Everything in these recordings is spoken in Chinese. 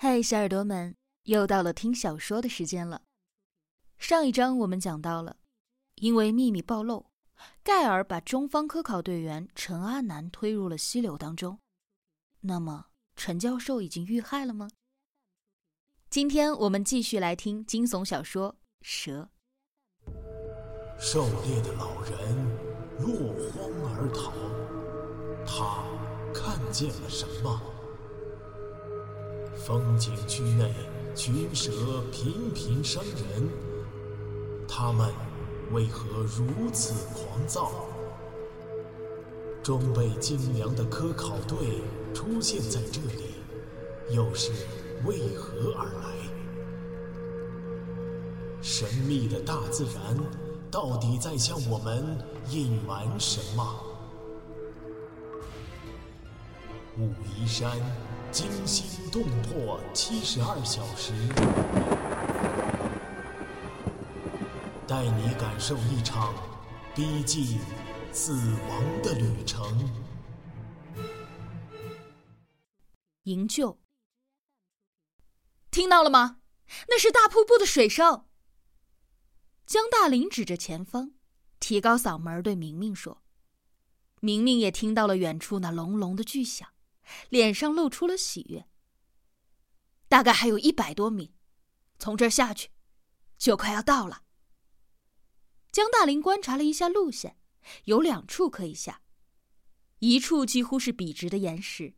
嗨，小耳朵们，又到了听小说的时间了。上一章我们讲到了，因为秘密暴露，盖尔把中方科考队员陈阿南推入了溪流当中。那么，陈教授已经遇害了吗？今天我们继续来听惊悚小说《蛇》。狩猎的老人落荒而逃，他看见了什么？风景区内群蛇频频伤人，它们为何如此狂躁？装备精良的科考队出现在这里，又是为何而来？神秘的大自然到底在向我们隐瞒什么？武夷山。惊心动魄七十二小时，带你感受一场逼近死亡的旅程。营救，听到了吗？那是大瀑布的水声。江大林指着前方，提高嗓门对明明说：“明明也听到了远处那隆隆的巨响。”脸上露出了喜悦。大概还有一百多米，从这儿下去，就快要到了。江大林观察了一下路线，有两处可以下，一处几乎是笔直的岩石，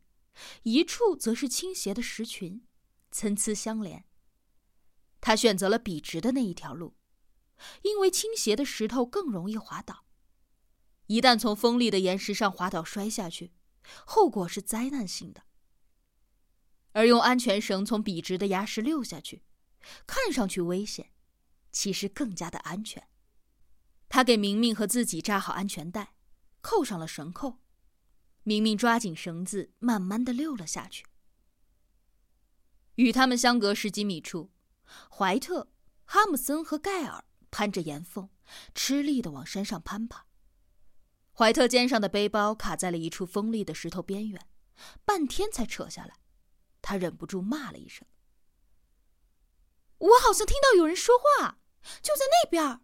一处则是倾斜的石群，参差相连。他选择了笔直的那一条路，因为倾斜的石头更容易滑倒，一旦从锋利的岩石上滑倒摔下去。后果是灾难性的，而用安全绳从笔直的崖石溜下去，看上去危险，其实更加的安全。他给明明和自己扎好安全带，扣上了绳扣。明明抓紧绳子，慢慢的溜了下去。与他们相隔十几米处，怀特、哈姆森和盖尔攀着岩缝，吃力的往山上攀爬。怀特肩上的背包卡在了一处锋利的石头边缘，半天才扯下来。他忍不住骂了一声：“我好像听到有人说话，就在那边。”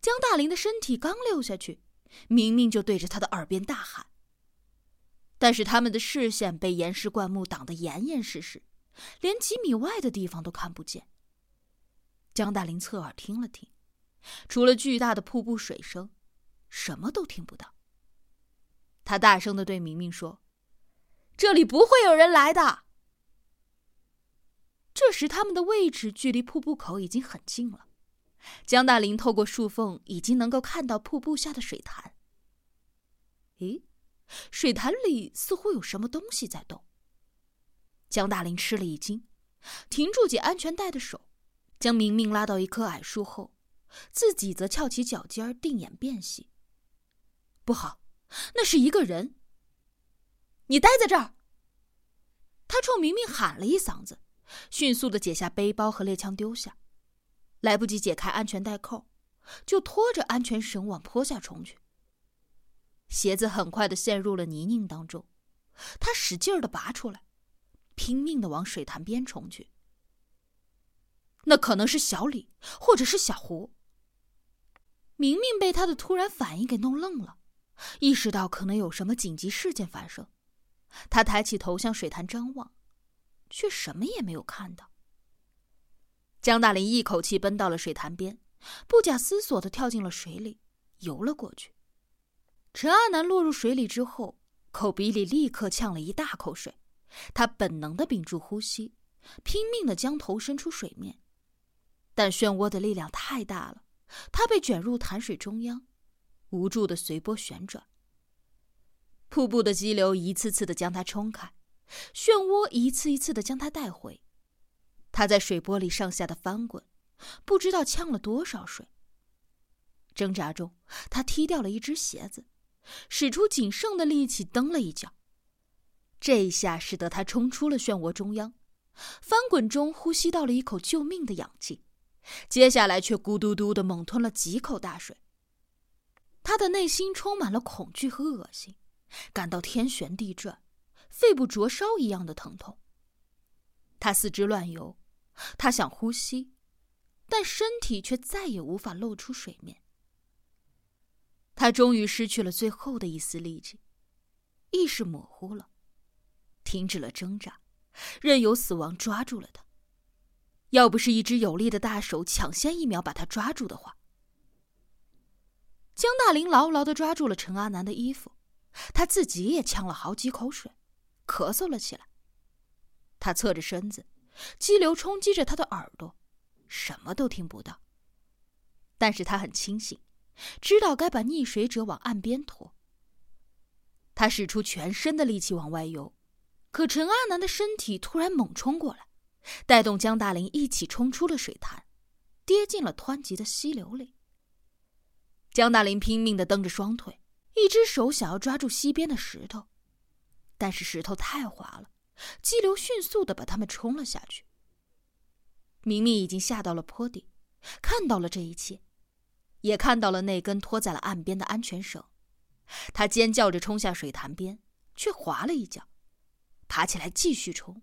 江大林的身体刚溜下去，明明就对着他的耳边大喊。但是他们的视线被岩石灌木挡得严严实实，连几米外的地方都看不见。江大林侧耳听了听，除了巨大的瀑布水声。什么都听不到。他大声的对明明说：“这里不会有人来的。”这时，他们的位置距离瀑布口已经很近了。江大林透过树缝，已经能够看到瀑布下的水潭。咦，水潭里似乎有什么东西在动。江大林吃了一惊，停住解安全带的手，将明明拉到一棵矮树后，自己则翘起脚尖，定眼辨析。不好，那是一个人。你待在这儿。他冲明明喊了一嗓子，迅速的解下背包和猎枪丢下，来不及解开安全带扣，就拖着安全绳往坡下冲去。鞋子很快的陷入了泥泞当中，他使劲的拔出来，拼命的往水潭边冲去。那可能是小李，或者是小胡。明明被他的突然反应给弄愣了。意识到可能有什么紧急事件发生，他抬起头向水潭张望，却什么也没有看到。江大林一口气奔到了水潭边，不假思索的跳进了水里，游了过去。陈阿南落入水里之后，口鼻里立刻呛了一大口水，他本能的屏住呼吸，拼命的将头伸出水面，但漩涡的力量太大了，他被卷入潭水中央。无助的随波旋转，瀑布的激流一次次的将他冲开，漩涡一次一次的将他带回。他在水波里上下的翻滚，不知道呛了多少水。挣扎中，他踢掉了一只鞋子，使出仅剩的力气蹬了一脚。这一下使得他冲出了漩涡中央，翻滚中呼吸到了一口救命的氧气，接下来却咕嘟嘟的猛吞了几口大水。他的内心充满了恐惧和恶心，感到天旋地转，肺部灼烧一样的疼痛。他四肢乱游，他想呼吸，但身体却再也无法露出水面。他终于失去了最后的一丝力气，意识模糊了，停止了挣扎，任由死亡抓住了他。要不是一只有力的大手抢先一秒把他抓住的话，江大林牢牢的抓住了陈阿南的衣服，他自己也呛了好几口水，咳嗽了起来。他侧着身子，激流冲击着他的耳朵，什么都听不到。但是他很清醒，知道该把溺水者往岸边拖。他使出全身的力气往外游，可陈阿南的身体突然猛冲过来。带动江大林一起冲出了水潭，跌进了湍急的溪流里。江大林拼命的蹬着双腿，一只手想要抓住溪边的石头，但是石头太滑了，激流迅速的把他们冲了下去。明明已经下到了坡底，看到了这一切，也看到了那根拖在了岸边的安全绳。他尖叫着冲下水潭边，却滑了一跤，爬起来继续冲。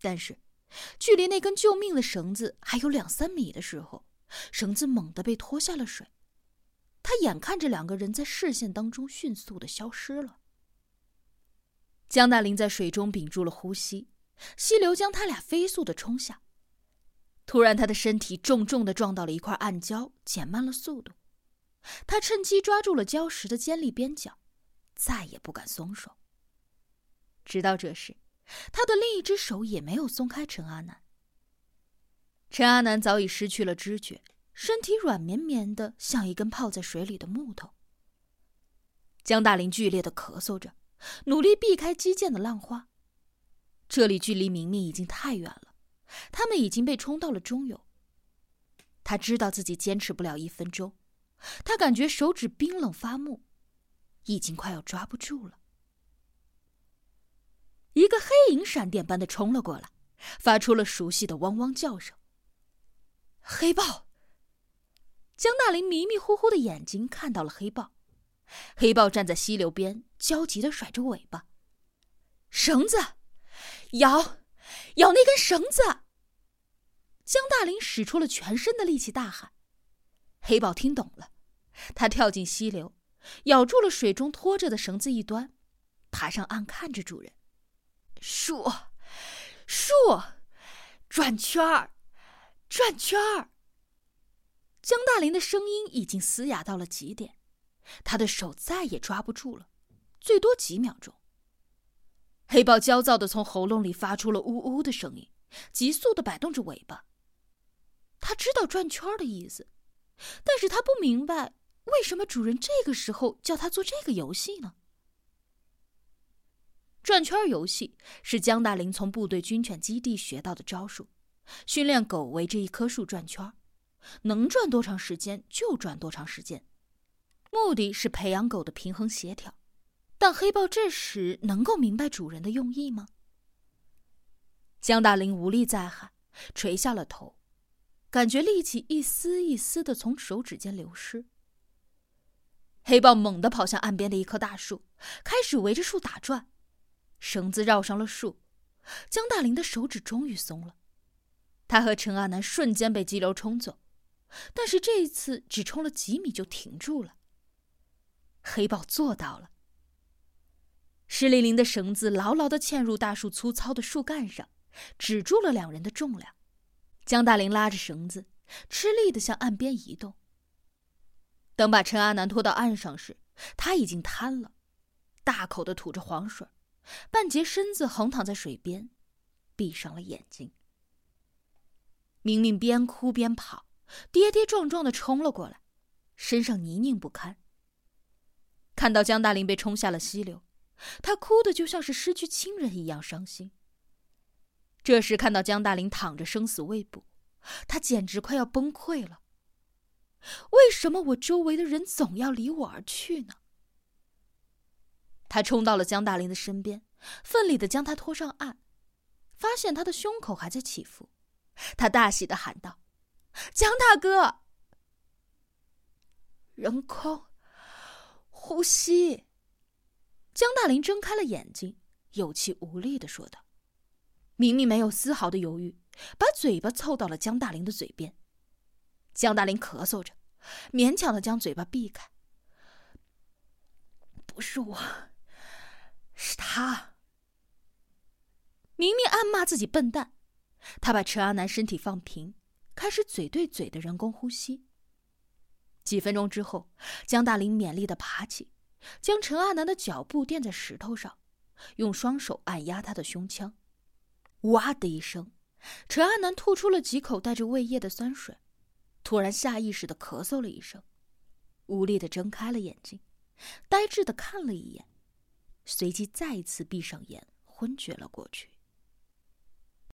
但是，距离那根救命的绳子还有两三米的时候，绳子猛地被拖下了水。他眼看着两个人在视线当中迅速的消失了。江大林在水中屏住了呼吸，溪流将他俩飞速的冲下。突然，他的身体重重的撞到了一块暗礁，减慢了速度。他趁机抓住了礁石的尖利边角，再也不敢松手。直到这时。他的另一只手也没有松开陈阿南。陈阿南早已失去了知觉，身体软绵绵的，像一根泡在水里的木头。江大林剧烈的咳嗽着，努力避开激溅的浪花。这里距离明明已经太远了，他们已经被冲到了中游。他知道自己坚持不了一分钟，他感觉手指冰冷发木，已经快要抓不住了。一个黑影闪电般的冲了过来，发出了熟悉的汪汪叫声。黑豹。江大林迷迷糊糊的眼睛看到了黑豹，黑豹站在溪流边，焦急的甩着尾巴。绳子，咬，咬那根绳子！江大林使出了全身的力气大喊。黑豹听懂了，他跳进溪流，咬住了水中拖着的绳子一端，爬上岸看着主人。树，树，转圈儿，转圈儿。江大林的声音已经嘶哑到了极点，他的手再也抓不住了，最多几秒钟。黑豹焦躁的从喉咙里发出了呜呜的声音，急速的摆动着尾巴。他知道转圈的意思，但是他不明白为什么主人这个时候叫他做这个游戏呢？转圈游戏是江大林从部队军犬基地学到的招数，训练狗围着一棵树转圈，能转多长时间就转多长时间，目的是培养狗的平衡协调。但黑豹这时能够明白主人的用意吗？江大林无力再喊，垂下了头，感觉力气一丝一丝的从手指间流失。黑豹猛地跑向岸边的一棵大树，开始围着树打转。绳子绕上了树，江大林的手指终于松了。他和陈阿南瞬间被激流冲走，但是这一次只冲了几米就停住了。黑豹做到了。湿淋淋的绳子牢牢的嵌入大树粗糙的树干上，止住了两人的重量。江大林拉着绳子，吃力的向岸边移动。等把陈阿南拖到岸上时，他已经瘫了，大口的吐着黄水。半截身子横躺在水边，闭上了眼睛。明明边哭边跑，跌跌撞撞的冲了过来，身上泥泞不堪。看到江大林被冲下了溪流，他哭的就像是失去亲人一样伤心。这时看到江大林躺着生死未卜，他简直快要崩溃了。为什么我周围的人总要离我而去呢？他冲到了江大林的身边，奋力的将他拖上岸，发现他的胸口还在起伏，他大喜的喊道：“江大哥！”人空，呼吸。江大林睁开了眼睛，有气无力的说道：“明明没有丝毫的犹豫，把嘴巴凑到了江大林的嘴边。江大林咳嗽着，勉强的将嘴巴避开。不是我，是他。明明暗骂自己笨蛋，他把陈阿南身体放平，开始嘴对嘴的人工呼吸。几分钟之后，江大林勉力的爬起，将陈阿南的脚步垫在石头上，用双手按压他的胸腔。哇的一声，陈阿南吐出了几口带着胃液的酸水，突然下意识的咳嗽了一声，无力的睁开了眼睛，呆滞的看了一眼，随即再一次闭上眼，昏厥了过去。